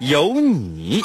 有你。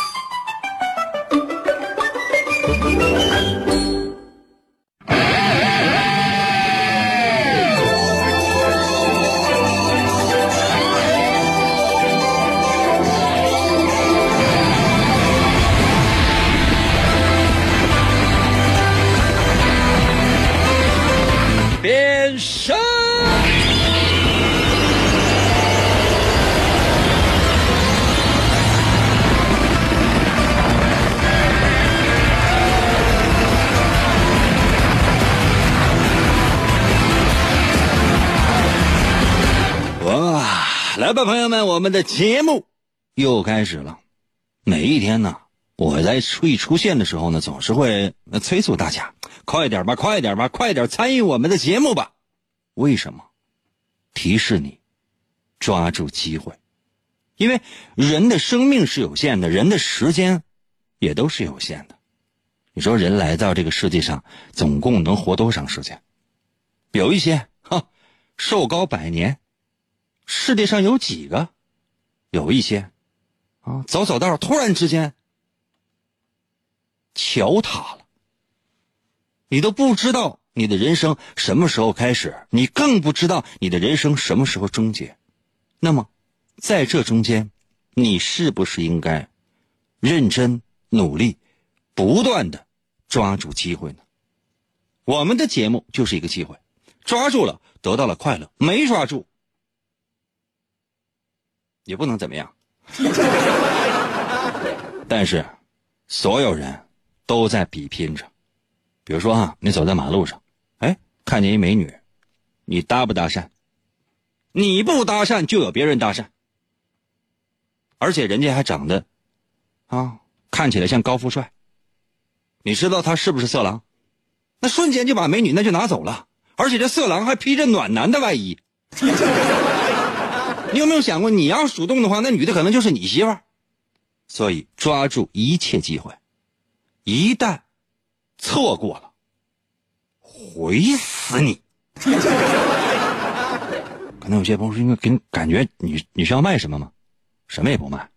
朋友们，我们的节目又开始了。每一天呢，我在出一出现的时候呢，总是会催促大家快点吧，快点吧，快点参与我们的节目吧。为什么？提示你抓住机会，因为人的生命是有限的，人的时间也都是有限的。你说人来到这个世界上，总共能活多长时间？有一些哈，寿高百年。世界上有几个？有一些，啊，走走道突然之间，桥塌了，你都不知道你的人生什么时候开始，你更不知道你的人生什么时候终结。那么，在这中间，你是不是应该认真努力，不断的抓住机会呢？我们的节目就是一个机会，抓住了得到了快乐，没抓住。也不能怎么样，但是所有人都在比拼着。比如说啊，你走在马路上，哎，看见一美女，你搭不搭讪？你不搭讪，就有别人搭讪，而且人家还长得啊，看起来像高富帅。你知道他是不是色狼？那瞬间就把美女那就拿走了，而且这色狼还披着暖男的外衣。你有没有想过，你要主动的话，那女的可能就是你媳妇儿。所以抓住一切机会，一旦错过了，毁死你。可能有些朋友说：“应该给你感觉你你是要卖什么吗？什么也不卖，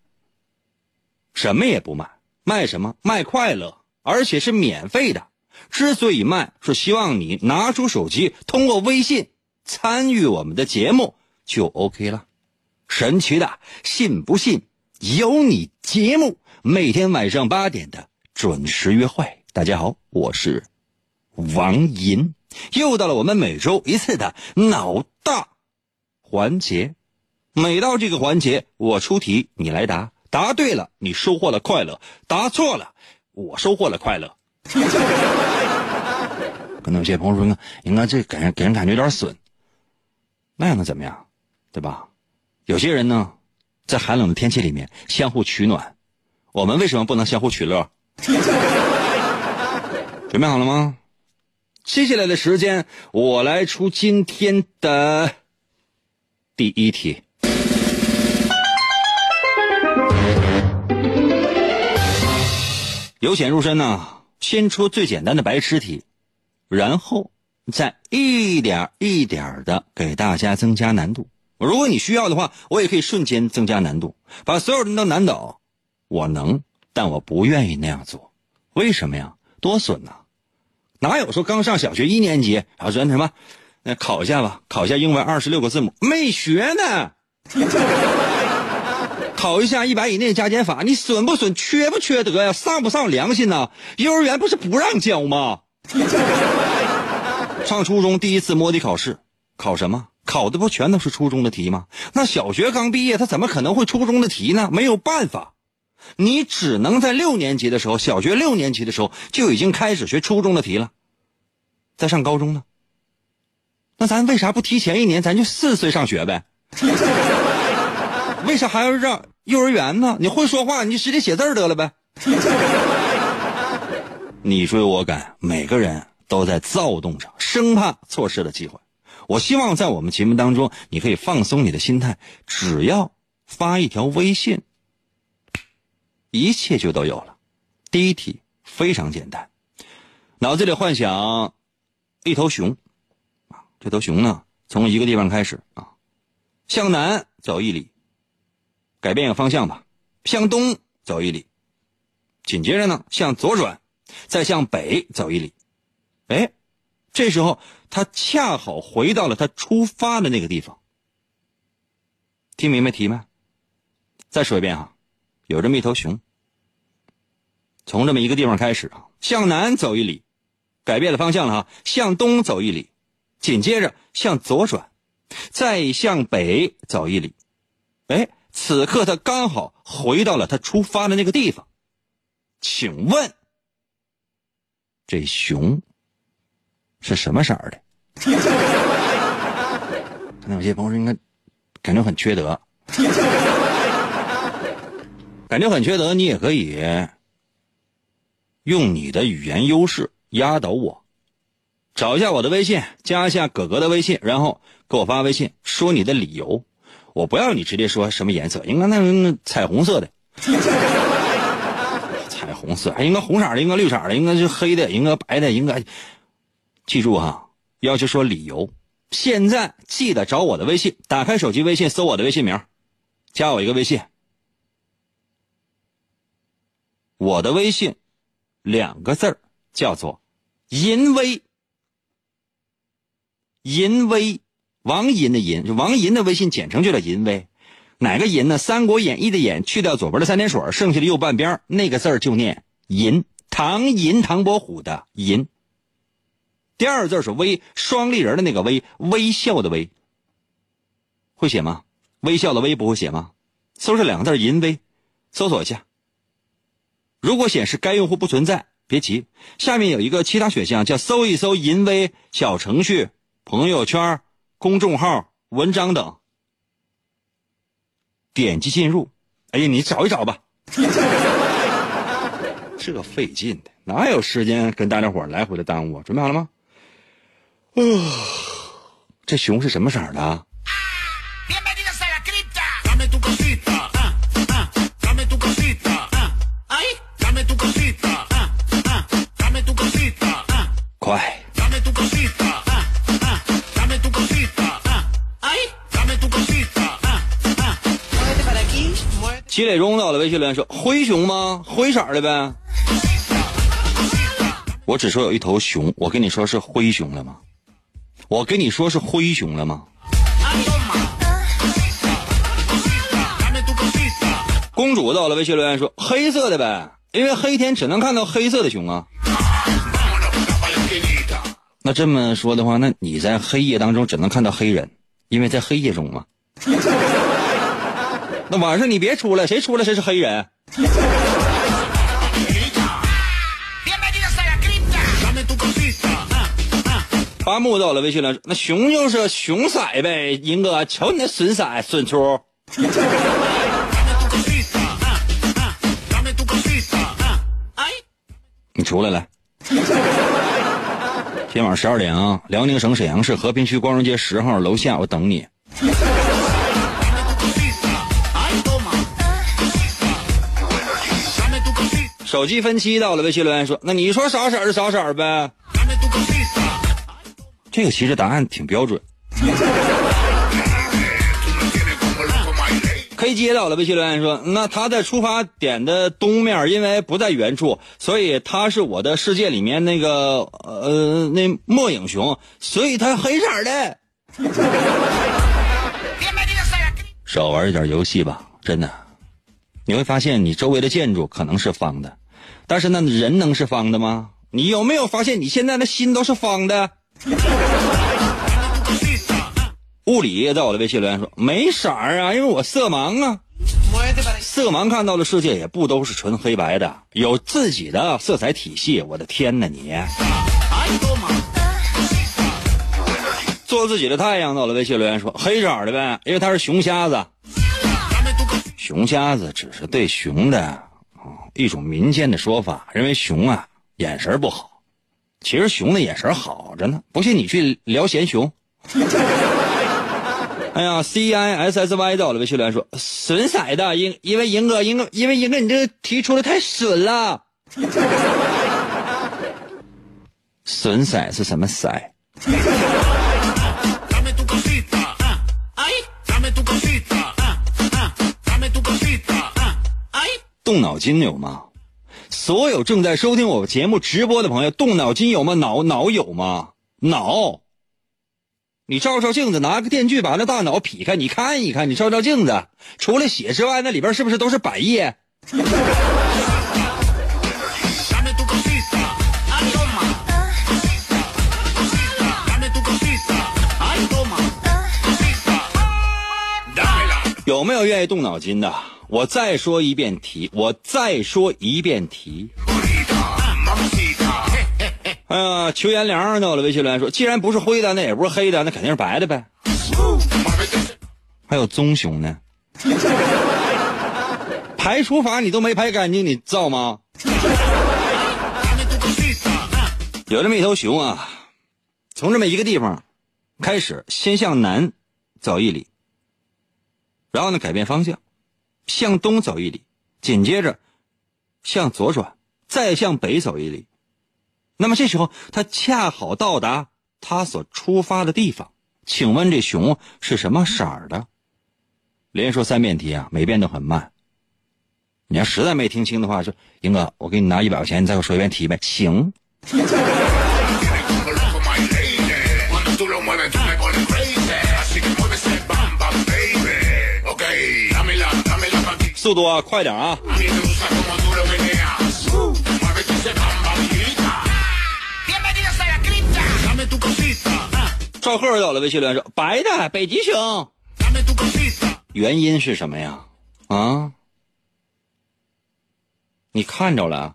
什么也不卖，卖什么？卖快乐，而且是免费的。之所以卖，是希望你拿出手机，通过微信参与我们的节目，就 OK 了。”神奇的，信不信有你节目，每天晚上八点的准时约会。大家好，我是王银，又到了我们每周一次的脑大环节。每到这个环节，我出题，你来答，答对了，你收获了快乐；答错了，我收获了快乐。可能有些朋友说，应该这给人给人感觉有点损，那又能怎么样？对吧？有些人呢，在寒冷的天气里面相互取暖，我们为什么不能相互取乐？准备好了吗？接下来的时间，我来出今天的第一题。由浅入深呢，先出最简单的白痴题，然后再一点一点的给大家增加难度。如果你需要的话，我也可以瞬间增加难度，把所有人都难倒。我能，但我不愿意那样做。为什么呀？多损呐！哪有说刚上小学一年级，然后说什么，那考一下吧，考一下英文二十六个字母，没学呢。考一下一百以内加减法，你损不损？缺不缺德呀？上不上良心呐？幼儿园不是不让教吗？上初中第一次摸底考试，考什么？考的不全都是初中的题吗？那小学刚毕业，他怎么可能会初中的题呢？没有办法，你只能在六年级的时候，小学六年级的时候就已经开始学初中的题了。再上高中呢？那咱为啥不提前一年，咱就四岁上学呗？为啥还要让幼儿园呢？你会说话，你就直接写字得了呗。你追我赶，每个人都在躁动着，生怕错失了机会。我希望在我们节目当中，你可以放松你的心态，只要发一条微信，一切就都有了。第一题非常简单，脑子里幻想一头熊，啊，这头熊呢，从一个地方开始啊，向南走一里，改变一个方向吧，向东走一里，紧接着呢，向左转，再向北走一里，哎，这时候他恰好回到了他出发的那个地方。听明白题没？再说一遍哈，有这么一头熊。从这么一个地方开始啊，向南走一里，改变了方向了哈，向东走一里，紧接着向左转，再向北走一里，哎，此刻他刚好回到了他出发的那个地方，请问这熊是什么色儿的？可能有些朋友说应该感觉很缺德，感觉很缺德，你也可以。用你的语言优势压倒我，找一下我的微信，加一下哥哥的微信，然后给我发微信，说你的理由。我不要你直接说什么颜色，应该那那彩虹色的，彩虹色，还应该红色的，应该绿色的，应该是黑的，应该白的，应该。记住哈，要求说理由。现在记得找我的微信，打开手机微信，搜我的微信名，加我一个微信，我的微信。两个字叫做“淫威”，淫威，王淫的淫，王淫的微信简称就叫淫威。哪个淫呢？《三国演义》的演去掉左边的三点水，剩下的右半边那个字就念淫。唐寅，唐伯虎的寅。第二个字是微，双立人的那个微，微笑的微。会写吗？微笑的微不会写吗？搜这两个字“淫威”，搜索一下。如果显示该用户不存在，别急，下面有一个其他选项，叫搜一搜淫威小程序、朋友圈、公众号、文章等，点击进入。哎呀，你找一找吧，这费劲的，哪有时间跟大家伙来回的耽误？啊准备好了吗？哦，这熊是什么色的？快！齐磊中到了微信留言说：“灰熊吗？灰色的呗。”我只说有一头熊，我跟你说是灰熊了吗？我跟你说是灰熊了吗？公主到了微信留言说：“黑色的呗，因为黑天只能看到黑色的熊啊。”那这么说的话，那你在黑夜当中只能看到黑人，因为在黑夜中嘛。那晚上你别出来，谁出来谁是黑人。八木到了微信了，那熊就是熊色呗，银哥，瞧你那损色损出。你出来来。今晚十二点啊，辽宁省沈阳市和平区光荣街十号楼下，我等你。手机分期到了，微信留言说：“那你说啥色就啥色呗。”这个其实答案挺标准。可以接到了微信留言说：“那他在出发点的东面，因为不在原处，所以他是我的世界里面那个呃那末影熊，所以他黑色的。”少玩一点游戏吧，真的，你会发现你周围的建筑可能是方的，但是那人能是方的吗？你有没有发现你现在的心都是方的？物理在我的微信留言说没色儿啊，因为我色盲啊。色盲看到的世界也不都是纯黑白的，有自己的色彩体系。我的天哪，你做自己的太阳。到了微信留言说黑色的呗，因为他是熊瞎子。熊瞎子只是对熊的一种民间的说法，认为熊啊眼神不好。其实熊的眼神好着呢，不信你去聊闲熊。哎呀，C I S S Y 到了，微信留言说损色的，因因为英哥，英哥，因为英哥你这个题出的太损了。损色是什么色？动脑筋有吗？所有正在收听我节目直播的朋友，动脑筋有吗？脑脑有吗？脑，你照照镜子，拿个电锯把那大脑劈开，你看一看，你照照镜子，除了血之外，那里边是不是都是百叶？有没有愿意动脑筋的？我再说一遍题，我再说一遍题。哎呀，求颜良到了，微信留言说：“既然不是灰的，那也不是黑的，那肯定是白的呗。”还有棕熊呢，排除法你都没排干净，你造吗？有这么一头熊啊，从这么一个地方开始，先向南走一里，然后呢改变方向，向东走一里，紧接着向左转，再向北走一里。那么这时候，他恰好到达他所出发的地方。请问这熊是什么色儿的？连说三遍题啊，每遍都很慢。你要实在没听清的话，说英哥，我给你拿一百块钱，你再给我说一遍题呗。行。速度啊，快点啊！赵贺到了，微信留言说：“白的北极熊，原因是什么呀？啊？你看着了？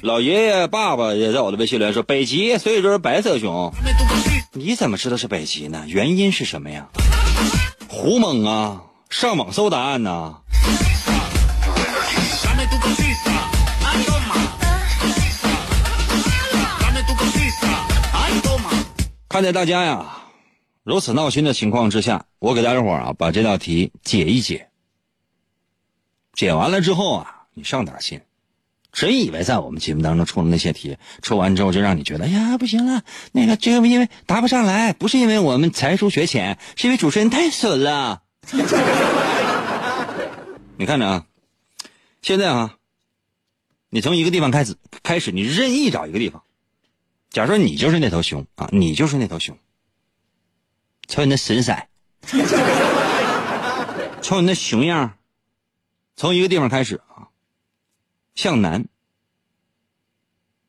老爷爷、爸爸也在我的微信留言说：北极，所以说是白色熊。你怎么知道是北极呢？原因是什么呀？胡蒙啊，上网搜答案呢？”看在大家呀如此闹心的情况之下，我给大家伙啊把这道题解一解。解完了之后啊，你上点心。真以为在我们节目当中出的那些题，出完之后就让你觉得，哎呀不行了，那个这个因为答不上来，不是因为我们才疏学浅，是因为主持人太损了。你看着啊，现在啊，你从一个地方开始开始，你任意找一个地方。假如说你就是那头熊啊，你就是那头熊，瞅你那神色，瞅你那熊样从一个地方开始啊，向南，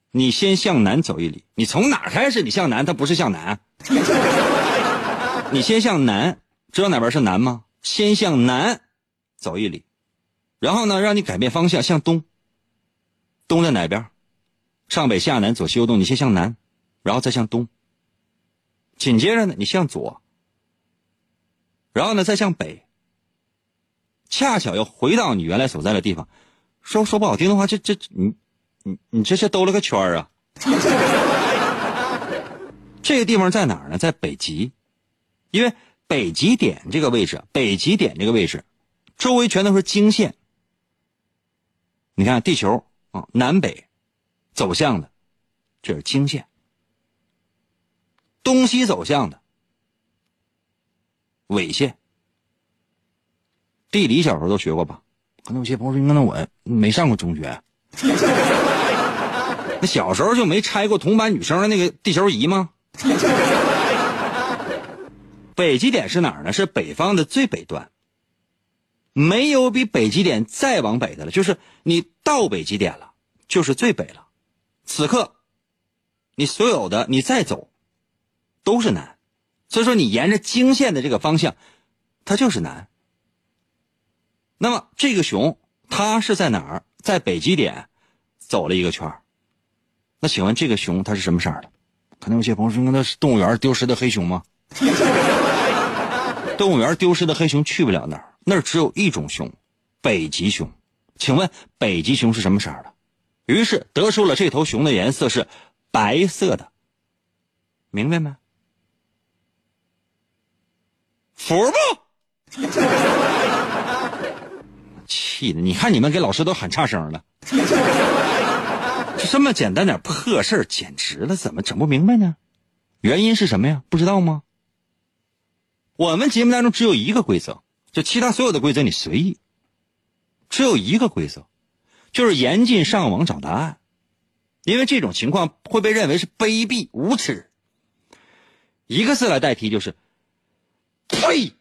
你先向南走一里。你从哪开始？你向南，它不是向南。你先向南，知道哪边是南吗？先向南走一里，然后呢，让你改变方向，向东。东在哪边？上北下南左西右东，你先向南，然后再向东。紧接着呢，你向左，然后呢再向北。恰巧又回到你原来所在的地方。说说不好听的话，这这你你你这是兜了个圈啊！这个地方在哪儿呢？在北极，因为北极点这个位置，北极点这个位置，周围全都是经线。你看地球啊，南北。走向的，这是经线；东西走向的纬线。地理小时候都学过吧？可能有些朋友说：“那我没上过中学。那小时候就没拆过同班女生的那个地球仪吗？北极点是哪儿呢？是北方的最北端。没有比北极点再往北的了，就是你到北极点了，就是最北了。此刻，你所有的你再走，都是南，所以说你沿着经线的这个方向，它就是南。那么这个熊它是在哪儿？在北极点走了一个圈那请问这个熊它是什么色的？可能有些朋友说，那是动物园丢失的黑熊吗？动物园丢失的黑熊去不了那儿，那儿只有一种熊，北极熊。请问北极熊是什么色的？于是得出了这头熊的颜色是白色的。明白没？服不？气的，你看你们给老师都喊差声了。就这么简单点破事儿，简直了，怎么整不明白呢？原因是什么呀？不知道吗？我们节目当中只有一个规则，就其他所有的规则你随意。只有一个规则，就是严禁上网找答案，因为这种情况会被认为是卑鄙无耻。一个字来代替就是，呸！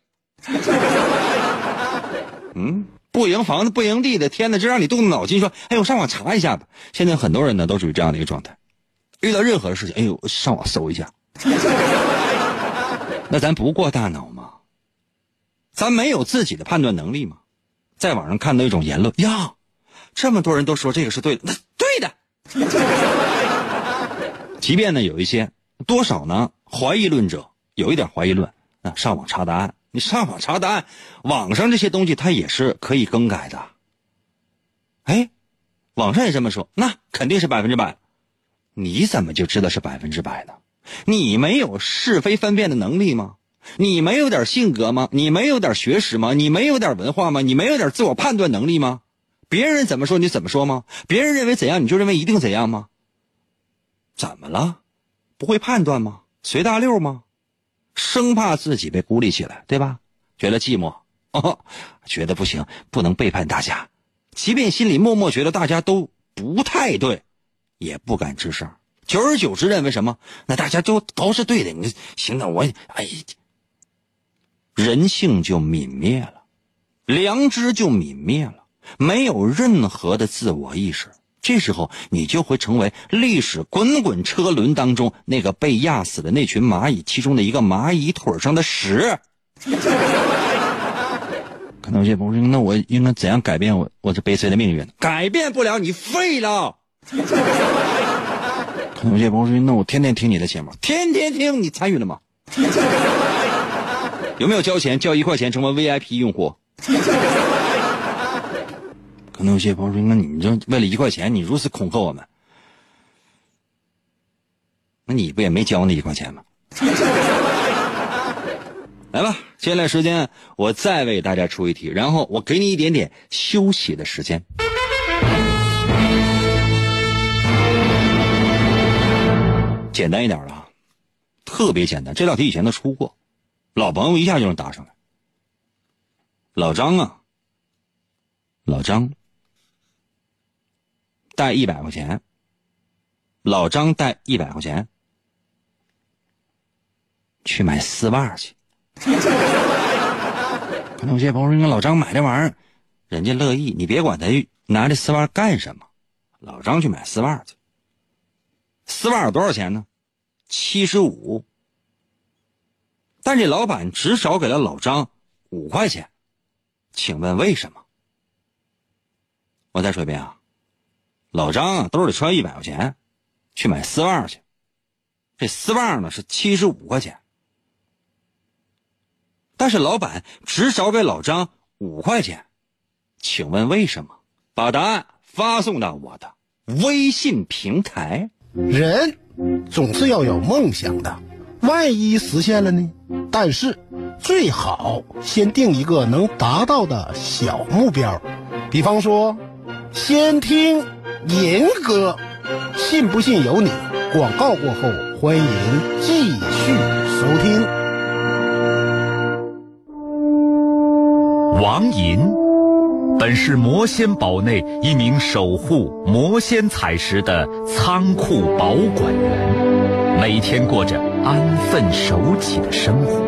嗯，不赢房子不赢地的，天哪！这让你动动脑筋说，哎，我上网查一下吧。现在很多人呢都属于这样的一个状态，遇到任何事情，哎呦，上网搜一下。那咱不过大脑吗？咱没有自己的判断能力吗？在网上看到一种言论呀，这么多人都说这个是对的，那对的。即便呢有一些多少呢怀疑论者有一点怀疑论啊，上网查答案，你上网查答案，网上这些东西它也是可以更改的。哎，网上也这么说，那肯定是百分之百。你怎么就知道是百分之百呢？你没有是非分辨的能力吗？你没有点性格吗？你没有点学识吗？你没有点文化吗？你没有点自我判断能力吗？别人怎么说你怎么说吗？别人认为怎样你就认为一定怎样吗？怎么了？不会判断吗？随大溜吗？生怕自己被孤立起来，对吧？觉得寂寞哦，觉得不行，不能背叛大家，即便心里默默觉得大家都不太对，也不敢吱声。久而久之，认为什么？那大家都都是对的。你行了，我哎，人性就泯灭了，良知就泯灭了，没有任何的自我意识。这时候，你就会成为历史滚滚车轮当中那个被压死的那群蚂蚁其中的一个蚂蚁腿上的屎。可能有些朋友说：“那我应该怎样改变我我这悲催的命运？”改变不了，你废了。可能有些朋友说：“那我天天听你的节目，天天听，你参与了吗？有没有交钱？交一块钱成为 VIP 用户？”可能有些朋友说：“那你就为了一块钱，你如此恐吓我们，那你不也没交那一块钱吗？” 来吧，接下来时间我再为大家出一题，然后我给你一点点休息的时间。简单一点的，特别简单。这道题以前都出过，老朋友一下就能答上来。老张啊，老张带一百块钱，老张带一百块钱去买丝袜去。可能有些朋友说：“老张买这玩意儿，人家乐意，你别管他拿这丝袜干什么。”老张去买丝袜去，丝袜有多少钱呢？七十五，但这老板只少给了老张五块钱，请问为什么？我再说一遍啊，老张兜里揣一百块钱，去买丝袜去，这丝袜呢是七十五块钱，但是老板只少给老张五块钱，请问为什么？把答案发送到我的微信平台。人。总是要有梦想的，万一实现了呢？但是最好先定一个能达到的小目标，比方说，先听银哥，信不信由你。广告过后，欢迎继续收听。王银本是魔仙堡内一名守护魔仙彩石的仓库保管员，每天过着安分守己的生活。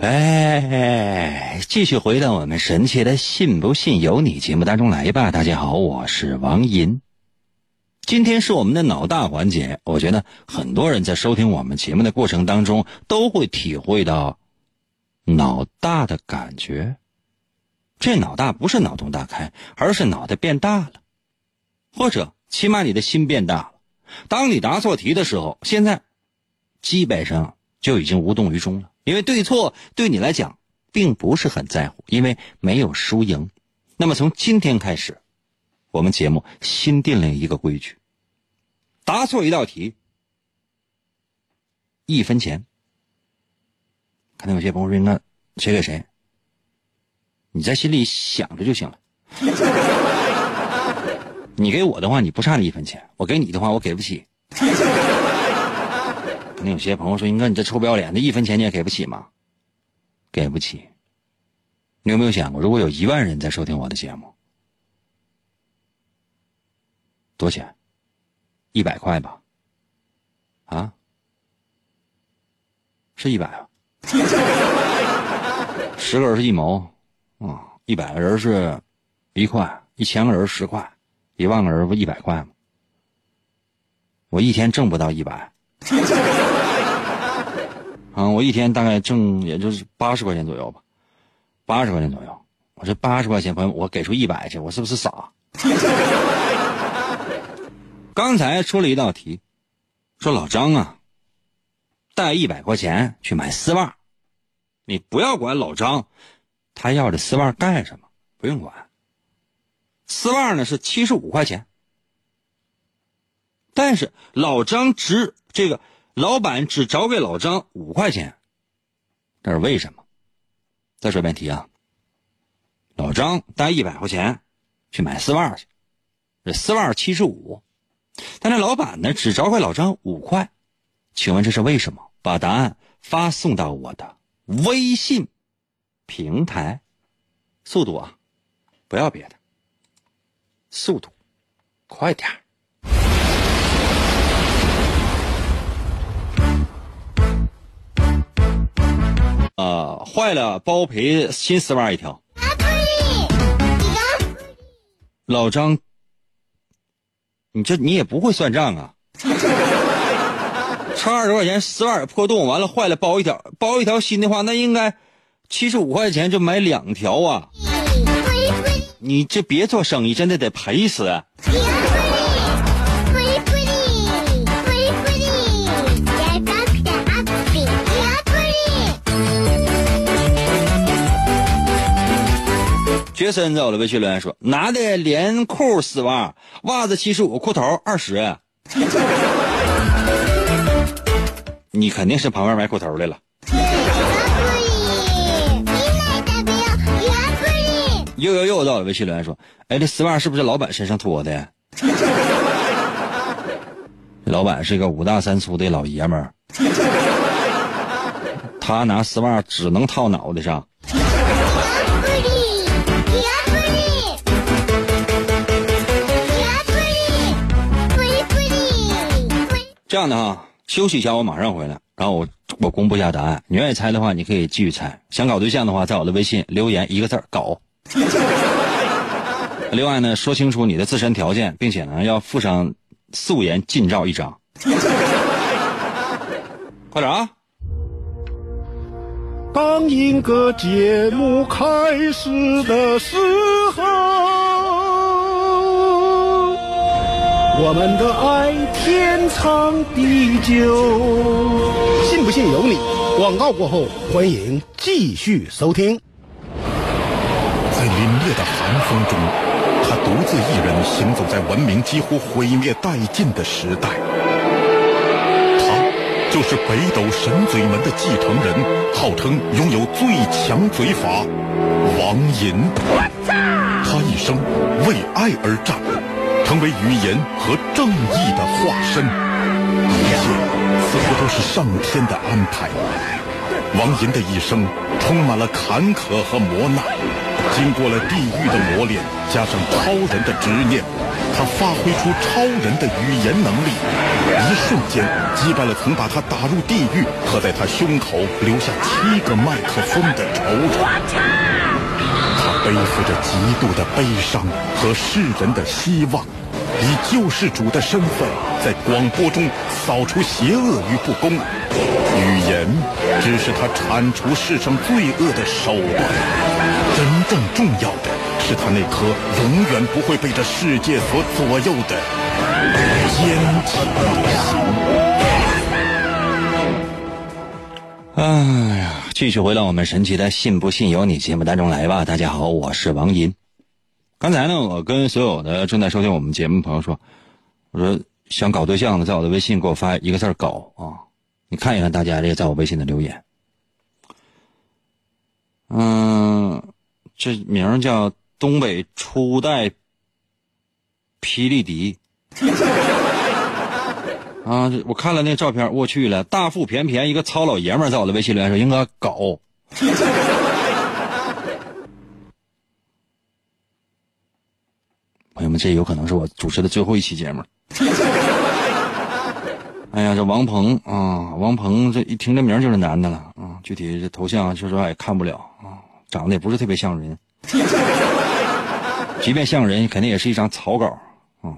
哎，继续回到我们神奇的“信不信由你”节目当中来吧。大家好，我是王银。今天是我们的脑大环节，我觉得很多人在收听我们节目的过程当中都会体会到脑大的感觉。这脑大不是脑洞大开，而是脑袋变大了，或者起码你的心变大了。当你答错题的时候，现在基本上就已经无动于衷了。因为对错对你来讲并不是很在乎，因为没有输赢。那么从今天开始，我们节目新定了一个规矩：答错一道题，一分钱。可能有些朋友说：“那谁给谁？”你在心里想着就行了。你给我的话，你不差那一分钱；我给你的话，我给不起。有些朋友说：“英哥，你这臭不要脸的，一分钱你也给不起吗？”给不起。你有没有想过，如果有一万人在收听我的节目，多少钱？一百块吧？啊？是一百啊？十个人是一毛，啊，一百个人是一块，一千个人十块，一万个人不一百块吗？我一天挣不到一百。啊，我一天大概挣也就是八十块钱左右吧，八十块钱左右。我这八十块钱，朋友，我给出一百去，我是不是傻？刚才出了一道题，说老张啊，带一百块钱去买丝袜，你不要管老张，他要这丝袜干什么？不用管。丝袜呢是七十五块钱，但是老张值这个。老板只找给老张五块钱，这是为什么？再说一遍题啊。老张带一百块钱去买丝袜去，这丝袜七十五，但这老板呢只找给老张五块，请问这是为什么？把答案发送到我的微信平台，速度啊，不要别的，速度快点儿。呃，坏了包赔新丝袜一条。老张，你这你也不会算账啊？差二十块钱丝袜破洞，完了坏了包一条，包一条新的话，那应该七十五块钱就买两条啊！你这别做生意，真的得赔死。学生在我的微信留言说：“男的连裤丝袜，袜子七十五，裤头二十。你肯定是旁边买裤头来了。”又又又在我的微信留言说：“哎，这丝袜是不是老板身上脱的？” 老板是个五大三粗的老爷们儿，他拿丝袜只能套脑袋上。这样的哈，休息一下，我马上回来，然后我我公布一下答案。你愿意猜的话，你可以继续猜。想搞对象的话，在我的微信留言一个字搞。另外呢，说清楚你的自身条件，并且呢要附上素颜近照一张。快点啊！当一个节目开始的时候。我们的爱天长地久，信不信由你。广告过后，欢迎继续收听。在凛冽的寒风中，他独自一人行走在文明几乎毁灭殆尽的时代。他就是北斗神嘴门的继承人，号称拥有最强嘴法——王银。他一生为爱而战，成为语言和正义的化身。一切似乎都是上天的安排。王银的一生充满了坎坷和磨难，经过了地狱的磨练，加上超人的执念。他发挥出超人的语言能力，一瞬间击败了曾把他打入地狱和在他胸口留下七个麦克风的仇人。背负着极度的悲伤和世人的希望，以救世主的身份在广播中扫除邪恶与不公。语言只是他铲除世上罪恶的手段，真正重要的。是他那颗永远不会被这世界所左右的坚强的心。哎呀，继续回到我们神奇的“信不信由你”节目当中来吧。大家好，我是王银。刚才呢，我跟所有的正在收听我们节目的朋友说，我说想搞对象的，在我的微信给我发一个字“搞”啊。你看一看大家这个在我微信的留言。嗯，这名叫。东北初代霹雳迪啊！我看了那照片，我去了，大腹便便一个糙老爷们在我的微信留言说应该搞。朋友们，这有可能是我主持的最后一期节目。哎呀，这王鹏啊，王鹏这一听这名就是男的了啊！具体这头像说实话也看不了啊，长得也不是特别像人。即便像人，肯定也是一张草稿啊！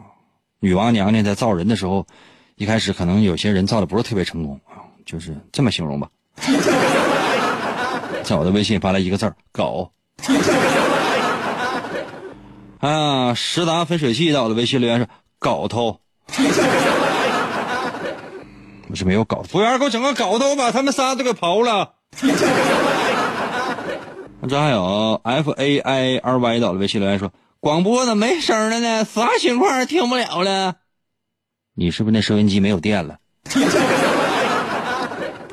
女娲娘娘在造人的时候，一开始可能有些人造的不是特别成功啊，就是这么形容吧。在我的微信发来一个字儿“搞”。啊，实达分水器在我的微信留言说“镐头”。我是没有镐，服务员给我整个镐头，我把他们仨都给刨了。这还有 F A I R Y 到了微信留言说。广播怎么没声了呢？啥情况？听不了了？你是不是那收音机没有电了？不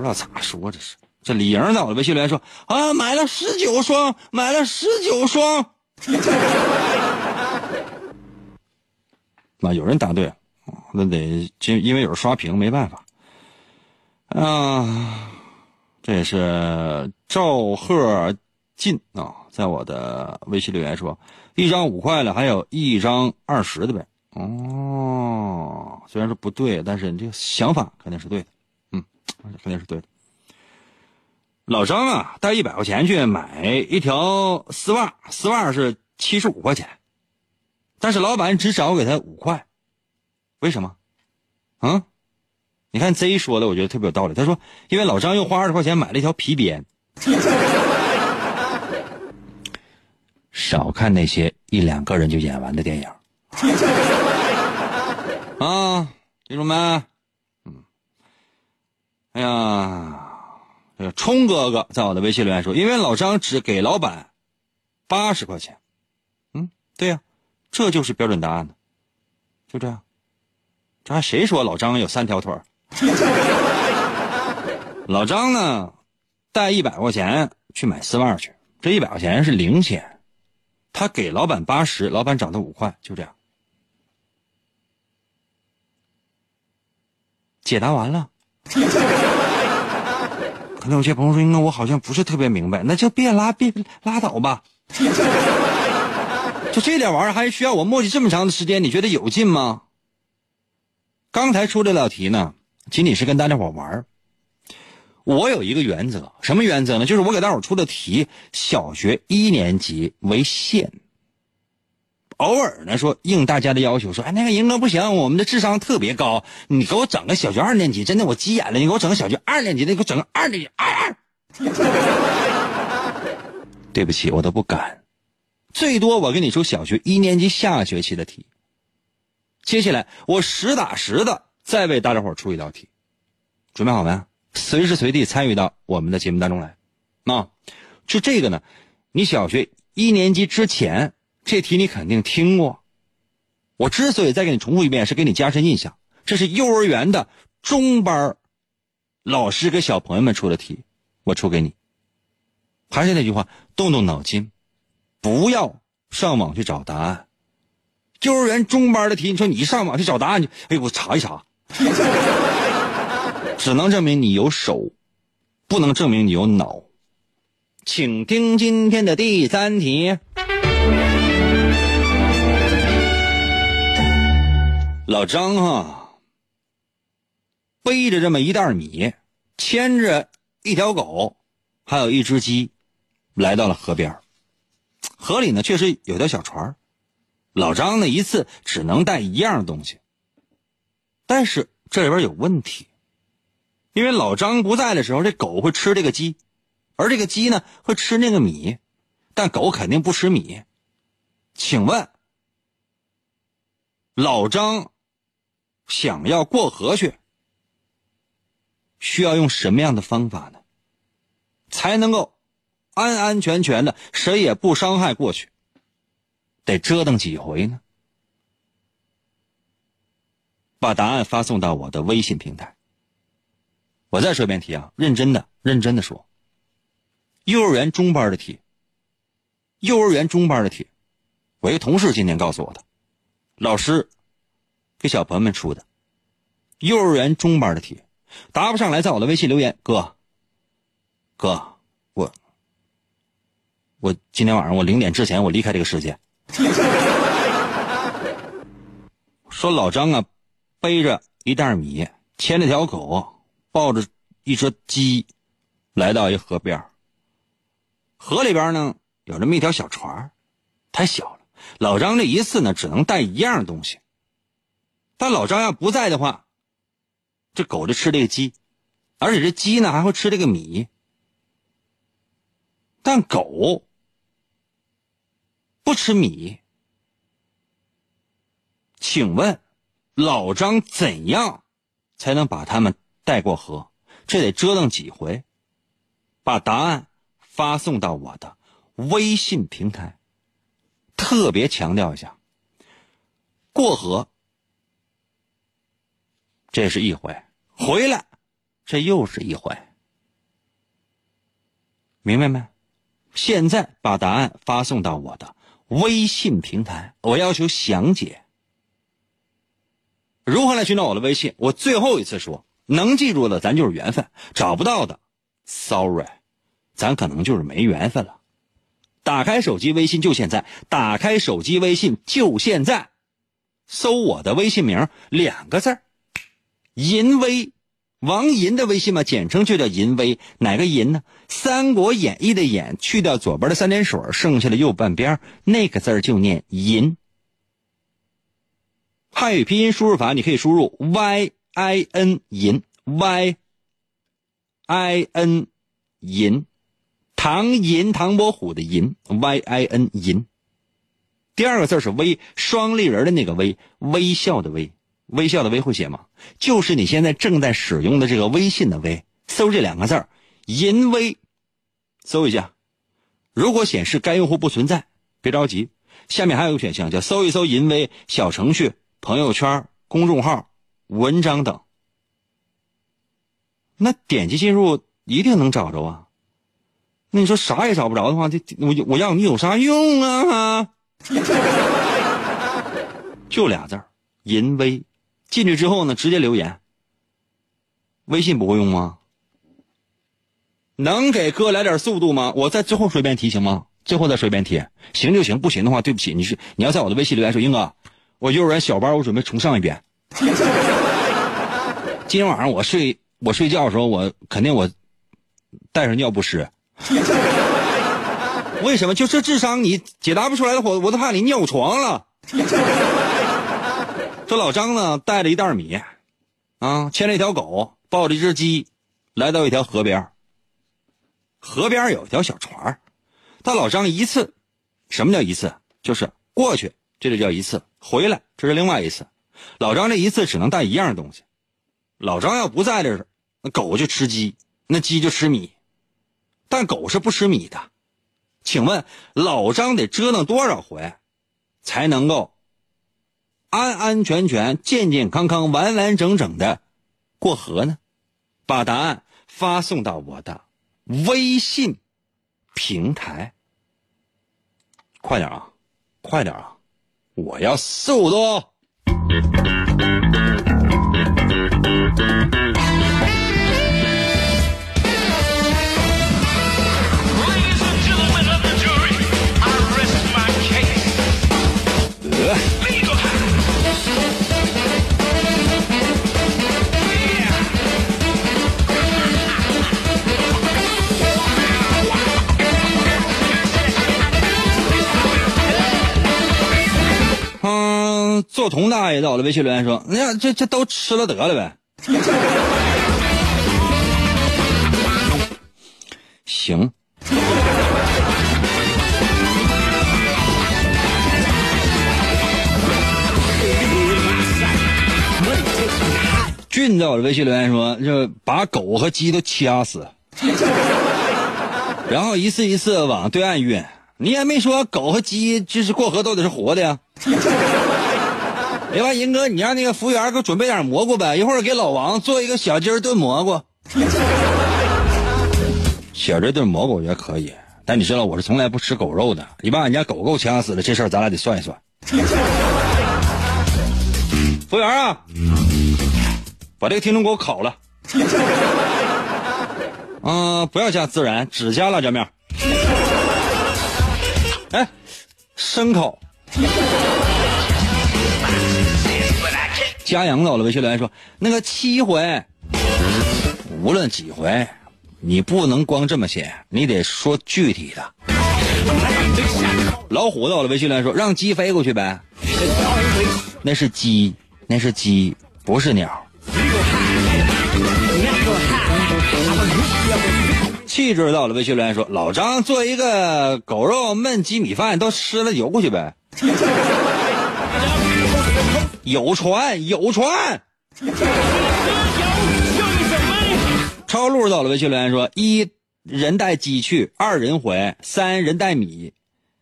知道咋说这是。这李莹在我的微信留言说啊，买了十九双，买了十九双。那有人答对，那得因因为有人刷屏，没办法。啊，这也是赵贺进啊，在我的微信留言说。一张五块的，还有一张二十的呗。哦，虽然说不对，但是你这个想法肯定是对的。嗯，肯定是对的。老张啊，带一百块钱去买一条丝袜，丝袜是七十五块钱，但是老板只少给他五块，为什么？啊？你看 Z 说的，我觉得特别有道理。他说，因为老张又花二十块钱买了一条皮鞭。少看那些一两个人就演完的电影啊，记住没？嗯，哎呀，这个冲哥哥在我的微信留言说，因为老张只给老板八十块钱。嗯，对呀，这就是标准答案呢，就这样。这还谁说老张有三条腿 老张呢，带一百块钱去买丝袜去，这一百块钱是零钱。他给老板八十，老板涨他五块，就这样。解答完了。可能有些朋友说：“那我好像不是特别明白。”那就别拉，别拉倒吧。就这点玩意儿，还需要我墨迹这么长的时间？你觉得有劲吗？刚才出这道题呢，仅仅是跟大家伙玩我有一个原则，什么原则呢？就是我给大伙出的题，小学一年级为限。偶尔呢，说应大家的要求，说哎，那个银哥不行，我们的智商特别高，你给我整个小学二年级，真的我急眼了，你给我整个小学二年级，你给我整个二年级二二。对不起，我都不敢，最多我给你出小学一年级下学期的题。接下来我实打实的再为大家伙出一道题，准备好没？随时随地参与到我们的节目当中来，啊，就这个呢，你小学一年级之前这题你肯定听过。我之所以再给你重复一遍，是给你加深印象。这是幼儿园的中班老师给小朋友们出的题，我出给你。还是那句话，动动脑筋，不要上网去找答案。幼儿园中班的题，你说你上网去找答案去，哎，我查一查，只能证明你有手，不能证明你有脑。请听今天的第三题。老张哈，背着这么一袋米，牵着一条狗，还有一只鸡，来到了河边。河里呢，确实有条小船。老张呢，一次只能带一样东西。但是这里边有问题，因为老张不在的时候，这狗会吃这个鸡，而这个鸡呢会吃那个米，但狗肯定不吃米。请问，老张？想要过河去，需要用什么样的方法呢？才能够安安全全的，谁也不伤害过去？得折腾几回呢？把答案发送到我的微信平台。我再说一遍题啊，认真的，认真的说。幼儿园中班的题，幼儿园中班的题，我一同事今天告诉我的，老师。给小朋友们出的幼儿园中班的题，答不上来，在我的微信留言。哥，哥，我我今天晚上我零点之前我离开这个世界。说老张啊，背着一袋米，牵着条狗，抱着一只鸡，来到一河边。河里边呢有这么一条小船，太小了。老张这一次呢只能带一样东西。但老张要不在的话，这狗就吃这个鸡，而且这鸡呢还会吃这个米。但狗不吃米，请问老张怎样才能把他们带过河？这得折腾几回？把答案发送到我的微信平台。特别强调一下，过河。这是一回，回来，这又是一回，明白没？现在把答案发送到我的微信平台，我要求详解。如何来寻找我的微信？我最后一次说，能记住的咱就是缘分，找不到的，sorry，咱可能就是没缘分了。打开手机微信就现在，打开手机微信就现在，搜我的微信名两个字儿。淫威，王银的微信嘛，简称就叫淫威。哪个淫呢？《三国演义》的演，去掉左边的三点水，剩下的右半边那个字就念淫。汉语拼音输入法，你可以输入 y i n 淫 y i n 淫，唐寅唐伯虎的寅 y i n 淫。第二个字是微，双立人的那个微，微笑的微。微笑的微会写吗？就是你现在正在使用的这个微信的微，搜这两个字儿“淫微”，搜一下。如果显示该用户不存在，别着急，下面还有一个选项叫“搜一搜淫微”小程序、朋友圈、公众号、文章等。那点击进入一定能找着啊。那你说啥也找不着的话，这我我要你有啥用啊？就俩字儿“淫微”。进去之后呢，直接留言。微信不会用吗？能给哥来点速度吗？我在最后说一遍题行吗？最后再说一遍题，行就行，不行的话对不起，你是你要在我的微信留言说英哥，我幼儿园小班我准备重上一遍。今天晚上我睡我睡觉的时候我肯定我带上尿不湿。为什么？就这智商你解答不出来的话，我都怕你尿床了。这老张呢，带着一袋米，啊，牵着一条狗，抱着一只鸡，来到一条河边。河边有一条小船他老张一次，什么叫一次？就是过去，这就叫一次；回来，这是另外一次。老张这一次只能带一样东西。老张要不在这儿，那狗就吃鸡，那鸡就吃米，但狗是不吃米的。请问老张得折腾多少回，才能够？安安全全、健健康康、完完整整的过河呢？把答案发送到我的微信平台。快点啊，快点啊！我要速度。嗯，做童大爷在我的微信留言说：“那这这都吃了得了呗。”行。俊在我的微信留言说：“就把狗和鸡都掐死，然后一次一次往对岸运。你也没说狗和鸡就是过河都得是活的呀。”另外，银哥，你让那个服务员给我准备点蘑菇呗，一会儿给老王做一个小鸡儿炖蘑菇。小鸡炖蘑菇我觉得可以，但你知道我是从来不吃狗肉的。你把俺家狗狗掐死了，这事儿咱俩得算一算。服务员啊，把这个听众给我烤了。嗯，不要加孜然，只加辣椒面。哎，生烤。加羊到了，微信留言说：“那个七回，无论几回，你不能光这么写，你得说具体的。”老虎到了，微信留言说：“让鸡飞过去呗。”那是鸡，那是鸡，不是鸟。气质到了，微信留言说：“老张做一个狗肉焖鸡米饭，都吃了游过去呗。”有船，有船。超路到了，微信留言说：一人带鸡去，二人回，三人带米，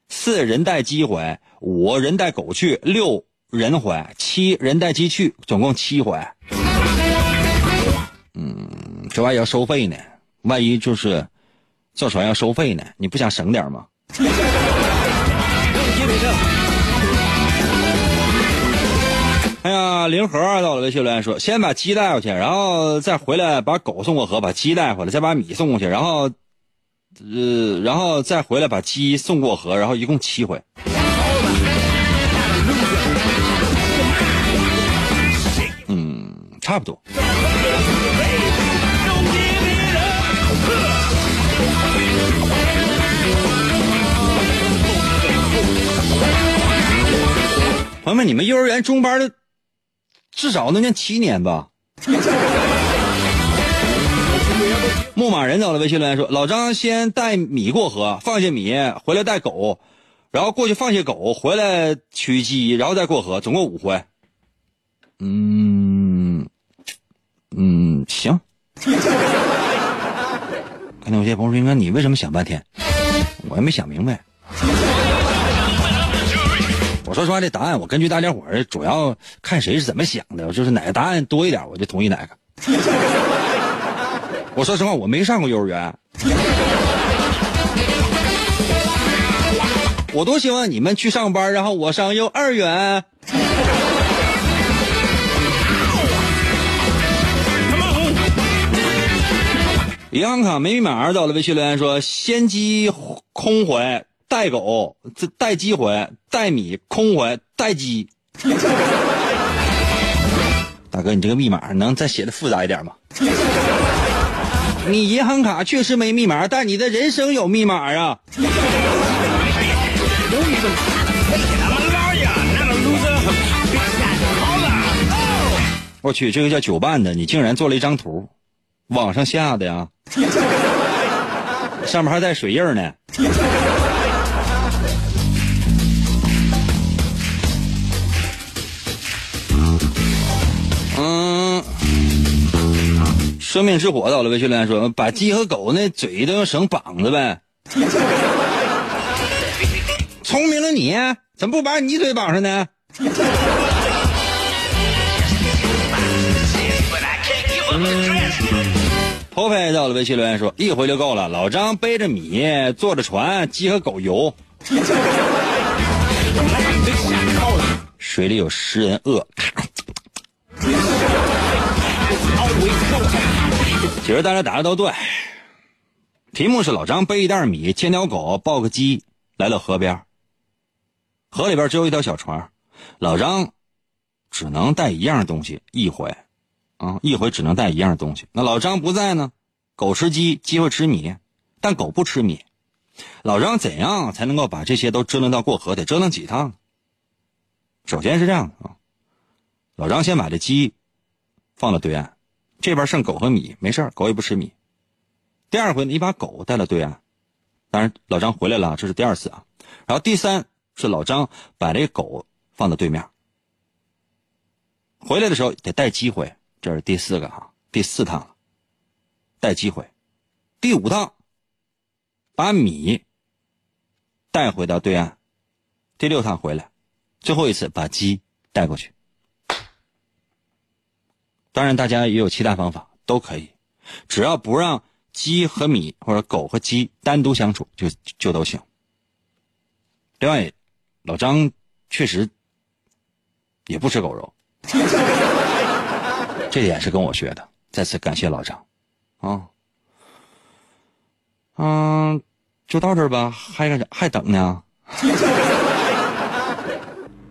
四人带鸡回，五人带狗去，六人回，七人带鸡去，总共七回。嗯，这玩意要收费呢，万一就是坐船要收费呢，你不想省点吗？哎呀，零盒到了，微信留言说：先把鸡带过去，然后再回来把狗送过河，把鸡带回来，再把米送过去，然后，呃，然后再回来把鸡送过河，然后一共七回。嗯，差不多。朋友们，你们幼儿园中班的至少能念七年吧？牧马人找了微信留言说：“老张先带米过河，放下米回来带狗，然后过去放下狗，回来取鸡，然后再过河，总共五回。”嗯嗯，行。看到有些朋友说：“应该你为什么想半天？”我也没想明白。我说实话，这答案我根据大家伙儿主要看谁是怎么想的，就是哪个答案多一点，我就同意哪个。我说实话，我没上过幼儿园，我多希望你们去上班，然后我上幼儿园。银行卡没密码到了，微信留言说：先机空回。带狗，这带鸡回，带米空回，带鸡。大哥，你这个密码能再写的复杂一点吗？你银行卡确实没密码，但你的人生有密码啊！我去，这个叫九办的，你竟然做了一张图，网上下的呀？上面还带水印呢。生命之火到了，微信留言说：“把鸡和狗那嘴都用绳绑着呗。”聪明了你，怎么不把你嘴绑上呢？破费在我的微信留言说：“一回就够了。”老张背着米，坐着船，鸡和狗游，水里有食人鳄。其实大家答的都对，题目是老张背一袋米，牵条狗，抱个鸡，来到河边。河里边只有一条小船，老张只能带一样东西一回。啊，一回只能带一样东西。那老张不在呢，狗吃鸡，鸡会吃米，但狗不吃米。老张怎样才能够把这些都折腾到过河？得折腾几趟？首先是这样的啊，老张先把这鸡放到对岸，这边剩狗和米，没事狗也不吃米。第二回，你把狗带到对岸，当然老张回来了，这是第二次啊。然后第三是老张把这狗放到对面，回来的时候得带鸡回。这是第四个哈，第四趟了，带机会，第五趟，把米带回到对岸，第六趟回来，最后一次把鸡带过去。当然，大家也有其他方法，都可以，只要不让鸡和米或者狗和鸡单独相处，就就都行。另外，老张确实也不吃狗肉。这点是跟我学的，再次感谢老张，啊，嗯，就到这儿吧，还？还等呢？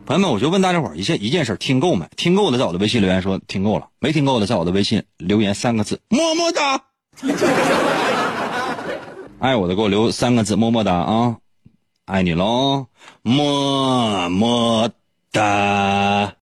朋友们，我就问大家伙儿一件一件事：听够没？听够的，在我的微信留言说听够了；没听够的，在我的微信留言三个字：么么哒。爱我的给我留三个字：么么哒啊！爱你喽，么么哒。